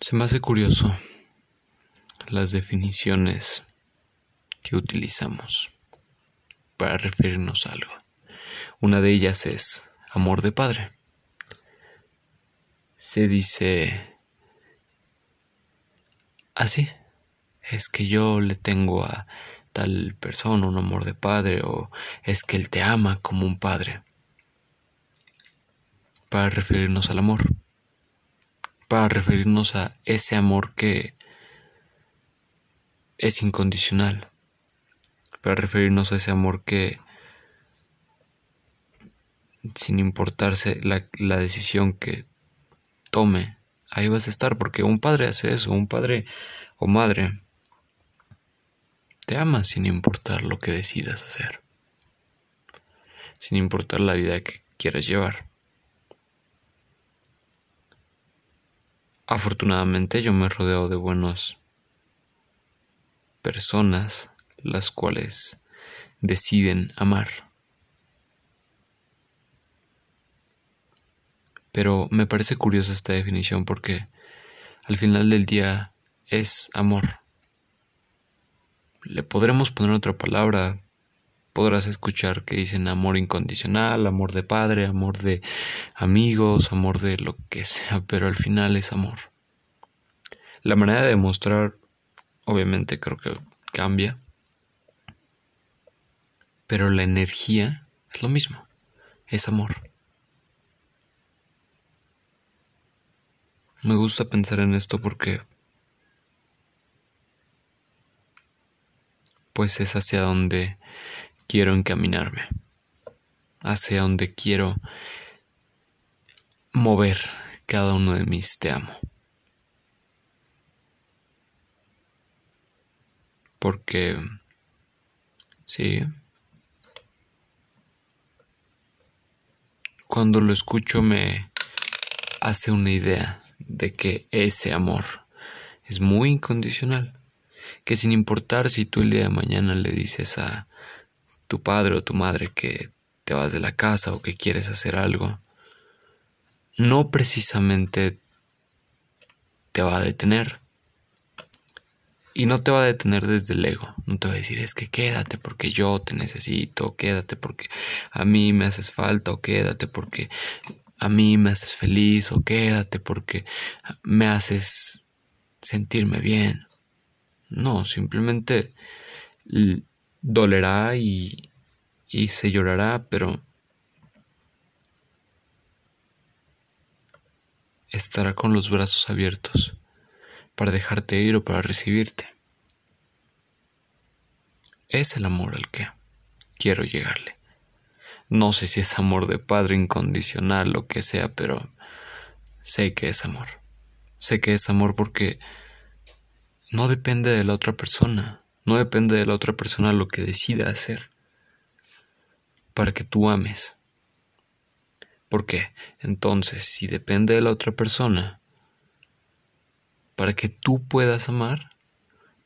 Se me hace curioso las definiciones que utilizamos para referirnos a algo. Una de ellas es amor de padre. Se dice así, es que yo le tengo a tal persona un amor de padre o es que él te ama como un padre. Para referirnos al amor para referirnos a ese amor que es incondicional, para referirnos a ese amor que sin importarse la, decisión que tome, ahí vas a estar, porque un padre hace eso, un padre o madre te ama sin importar lo que decidas hacer, sin importar la vida que quieras llevar. Afortunadamente yo me he rodeado de buenas personas las cuales deciden amar. Pero me parece curiosa esta definición porque al final del día es amor. Le podremos poner otra palabra, podrás escuchar que dicen amor incondicional, amor de padre, amor de amigos, amor de lo que sea, pero al final es amor. La manera de demostrar, obviamente creo que cambia, pero la energía es lo mismo, es amor. Me gusta pensar en esto porque pues es hacia donde quiero encaminarme, hacia donde quiero mover cada uno de mis te amo. Porque, sí, cuando lo escucho me hace una idea de que ese amor es muy incondicional, que sin importar si tú el día de mañana le dices a tu padre o tu madre que te vas de la casa o que quieres hacer algo, no precisamente te va a detener. Y no te va a detener desde el ego. No te va a decir es que quédate porque yo te necesito, quédate porque a mí me haces falta, o quédate porque a mí me haces feliz, o quédate porque me haces sentirme bien. No, simplemente dolerá y, y se llorará, pero estará con los brazos abiertos para dejarte ir o para recibirte. Es el amor al que quiero llegarle. No sé si es amor de padre incondicional, lo que sea, pero sé que es amor. Sé que es amor porque no depende de la otra persona. No depende de la otra persona lo que decida hacer para que tú ames. Porque entonces, si depende de la otra persona para que tú puedas amar,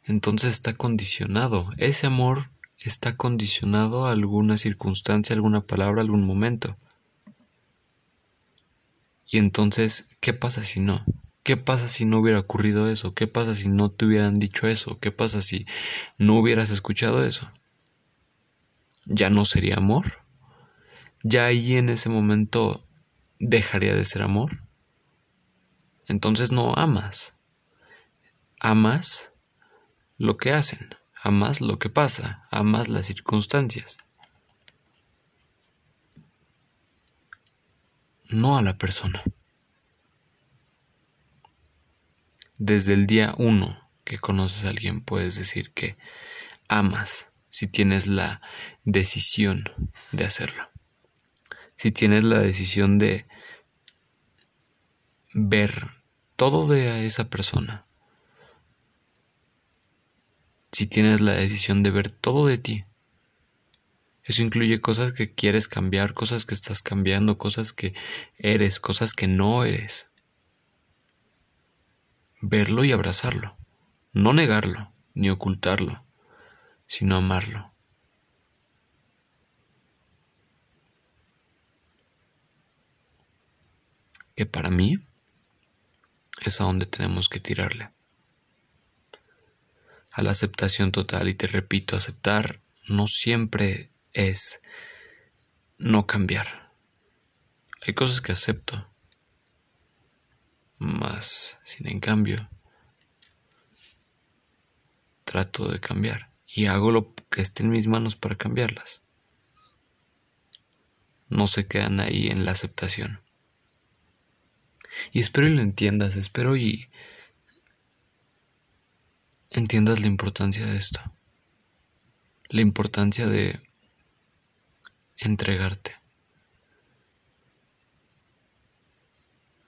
entonces está condicionado. Ese amor está condicionado a alguna circunstancia, alguna palabra, algún momento. Y entonces, ¿qué pasa si no? ¿Qué pasa si no hubiera ocurrido eso? ¿Qué pasa si no te hubieran dicho eso? ¿Qué pasa si no hubieras escuchado eso? ¿Ya no sería amor? ¿Ya ahí en ese momento dejaría de ser amor? Entonces no amas. Amas lo que hacen, amas lo que pasa, amas las circunstancias. No a la persona. Desde el día uno que conoces a alguien puedes decir que amas si tienes la decisión de hacerlo. Si tienes la decisión de ver todo de esa persona. Si tienes la decisión de ver todo de ti. Eso incluye cosas que quieres cambiar, cosas que estás cambiando, cosas que eres, cosas que no eres verlo y abrazarlo, no negarlo ni ocultarlo, sino amarlo. Que para mí es a donde tenemos que tirarle. A la aceptación total, y te repito, aceptar no siempre es no cambiar. Hay cosas que acepto, más sin en cambio trato de cambiar y hago lo que esté en mis manos para cambiarlas. No se quedan ahí en la aceptación. Y espero y lo entiendas, espero y entiendas la importancia de esto. La importancia de entregarte.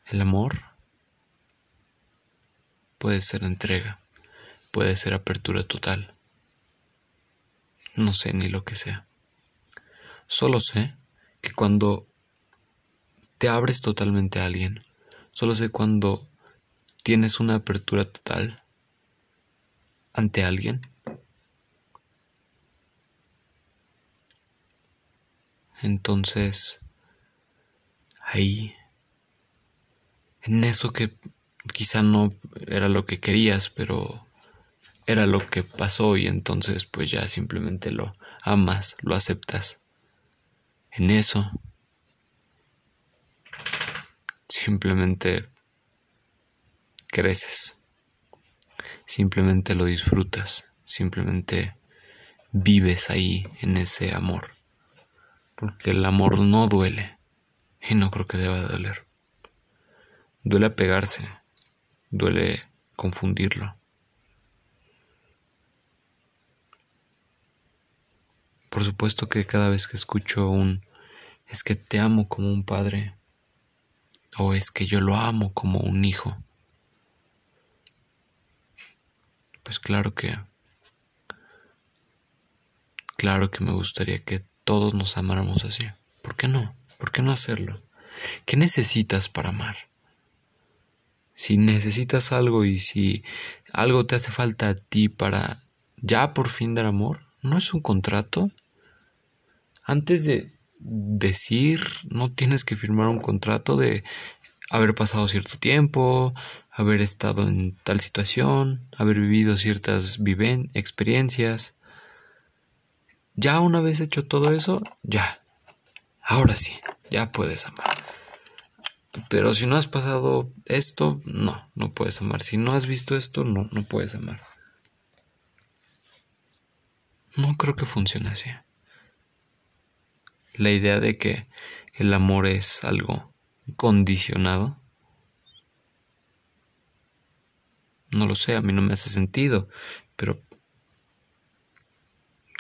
El amor puede ser entrega, puede ser apertura total. No sé ni lo que sea. Solo sé que cuando te abres totalmente a alguien, Solo sé cuando tienes una apertura total ante alguien. Entonces, ahí, en eso que quizá no era lo que querías, pero era lo que pasó y entonces pues ya simplemente lo amas, lo aceptas. En eso simplemente creces, simplemente lo disfrutas, simplemente vives ahí en ese amor, porque el amor no duele. Y no creo que deba doler. Duele apegarse, duele confundirlo. Por supuesto que cada vez que escucho un es que te amo como un padre, ¿O es que yo lo amo como un hijo? Pues claro que... Claro que me gustaría que todos nos amáramos así. ¿Por qué no? ¿Por qué no hacerlo? ¿Qué necesitas para amar? Si necesitas algo y si algo te hace falta a ti para ya por fin dar amor, ¿no es un contrato? Antes de decir, no tienes que firmar un contrato de haber pasado cierto tiempo, haber estado en tal situación, haber vivido ciertas viven experiencias. Ya una vez hecho todo eso, ya. Ahora sí, ya puedes amar. Pero si no has pasado esto, no, no puedes amar. Si no has visto esto, no, no puedes amar. No creo que funcione así la idea de que el amor es algo condicionado. No lo sé, a mí no me hace sentido, pero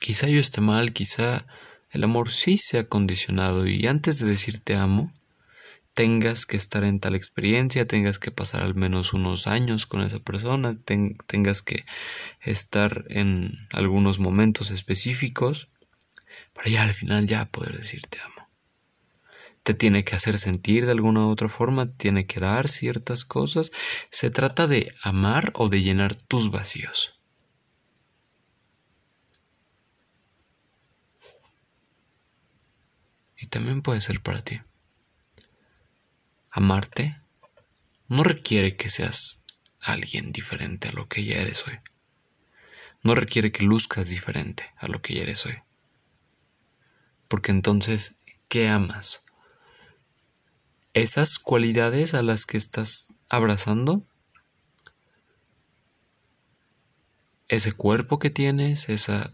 quizá yo esté mal, quizá el amor sí sea condicionado y antes de decir te amo, tengas que estar en tal experiencia, tengas que pasar al menos unos años con esa persona, tengas que estar en algunos momentos específicos para ya al final ya poder decir te amo. Te tiene que hacer sentir de alguna u otra forma, tiene que dar ciertas cosas. Se trata de amar o de llenar tus vacíos. Y también puede ser para ti. Amarte no requiere que seas alguien diferente a lo que ya eres hoy. No requiere que luzcas diferente a lo que ya eres hoy. Porque entonces, ¿qué amas? ¿Esas cualidades a las que estás abrazando? ¿Ese cuerpo que tienes? ¿Esa,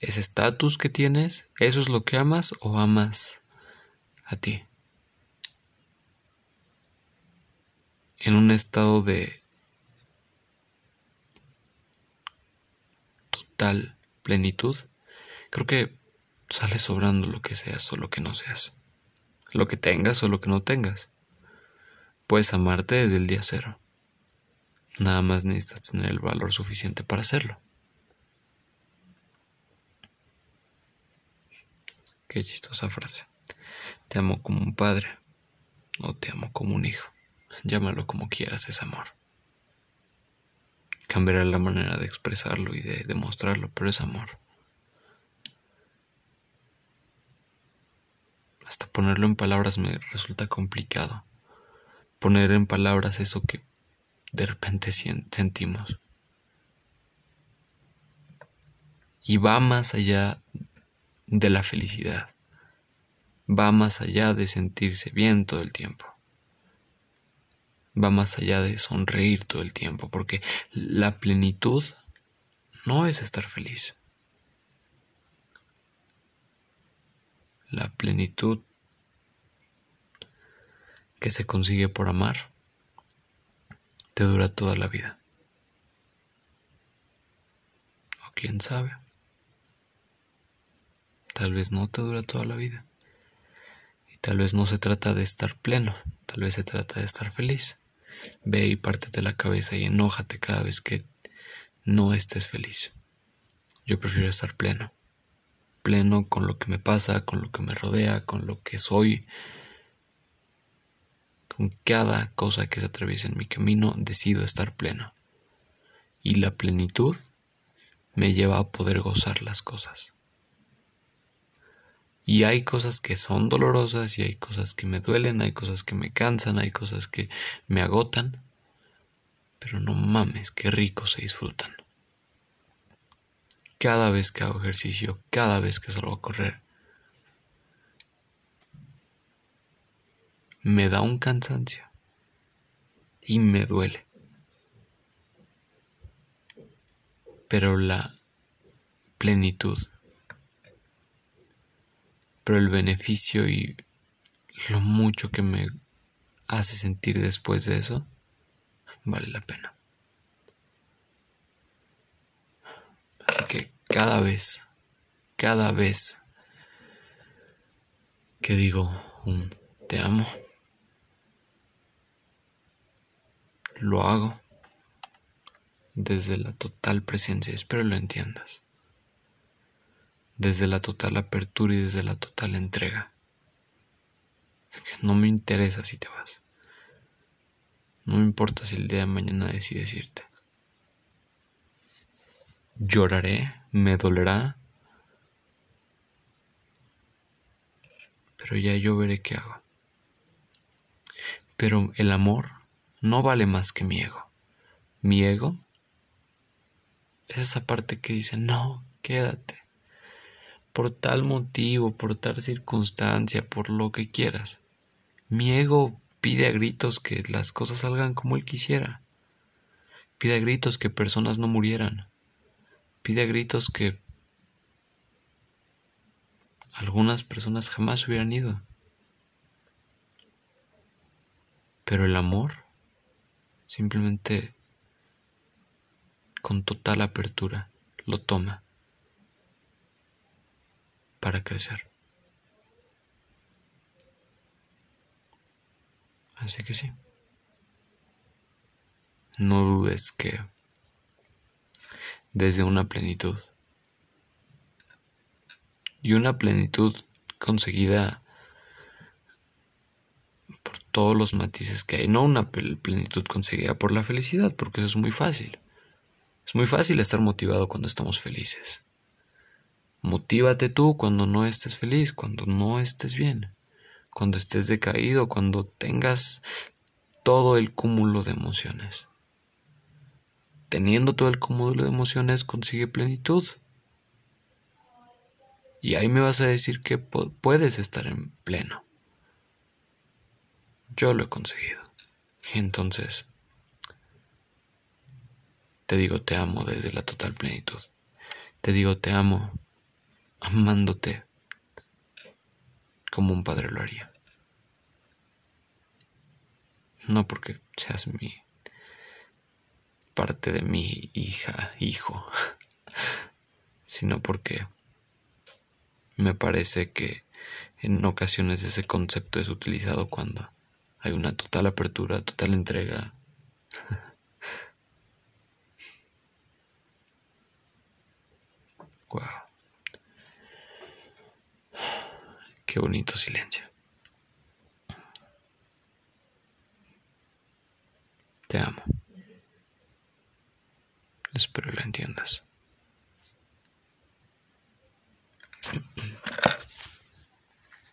¿Ese estatus que tienes? ¿Eso es lo que amas o amas a ti? En un estado de total plenitud. Creo que sale sobrando lo que seas o lo que no seas. Lo que tengas o lo que no tengas. Puedes amarte desde el día cero. Nada más necesitas tener el valor suficiente para hacerlo. Qué chistosa frase. Te amo como un padre o te amo como un hijo. Llámalo como quieras, es amor. Cambiará la manera de expresarlo y de demostrarlo, pero es amor. Hasta ponerlo en palabras me resulta complicado, poner en palabras eso que de repente sentimos. Y va más allá de la felicidad. Va más allá de sentirse bien todo el tiempo. Va más allá de sonreír todo el tiempo, porque la plenitud no es estar feliz. La plenitud que se consigue por amar te dura toda la vida. O quién sabe. Tal vez no te dura toda la vida. Y tal vez no se trata de estar pleno, tal vez se trata de estar feliz. Ve y pártete la cabeza y enójate cada vez que no estés feliz. Yo prefiero estar pleno. Pleno con lo que me pasa, con lo que me rodea, con lo que soy, con cada cosa que se atraviesa en mi camino decido estar pleno. Y la plenitud me lleva a poder gozar las cosas. Y hay cosas que son dolorosas y hay cosas que me duelen, hay cosas que me cansan, hay cosas que me agotan. Pero no mames, qué rico se disfrutan. Cada vez que hago ejercicio, cada vez que salgo a correr, me da un cansancio y me duele. Pero la plenitud, pero el beneficio y lo mucho que me hace sentir después de eso, vale la pena. Así que cada vez, cada vez que digo un te amo, lo hago desde la total presencia, espero lo entiendas, desde la total apertura y desde la total entrega. No me interesa si te vas. No me importa si el día de mañana decides irte. Lloraré, me dolerá, pero ya yo veré qué hago. Pero el amor no vale más que mi ego. Mi ego es esa parte que dice, no, quédate. Por tal motivo, por tal circunstancia, por lo que quieras. Mi ego pide a gritos que las cosas salgan como él quisiera. Pide a gritos que personas no murieran. Pide a gritos que algunas personas jamás hubieran ido. Pero el amor simplemente con total apertura lo toma para crecer. Así que sí, no dudes que desde una plenitud y una plenitud conseguida todos los matices que hay, no una plenitud conseguida por la felicidad, porque eso es muy fácil. Es muy fácil estar motivado cuando estamos felices. Motívate tú cuando no estés feliz, cuando no estés bien, cuando estés decaído, cuando tengas todo el cúmulo de emociones. Teniendo todo el cúmulo de emociones consigue plenitud. Y ahí me vas a decir que puedes estar en pleno. Yo lo he conseguido. Y entonces te digo te amo desde la total plenitud. Te digo te amo amándote como un padre lo haría. No porque seas mi parte de mi hija, hijo, sino porque me parece que en ocasiones ese concepto es utilizado cuando hay una total apertura, total entrega. wow. Qué bonito silencio. Te amo. Espero lo entiendas.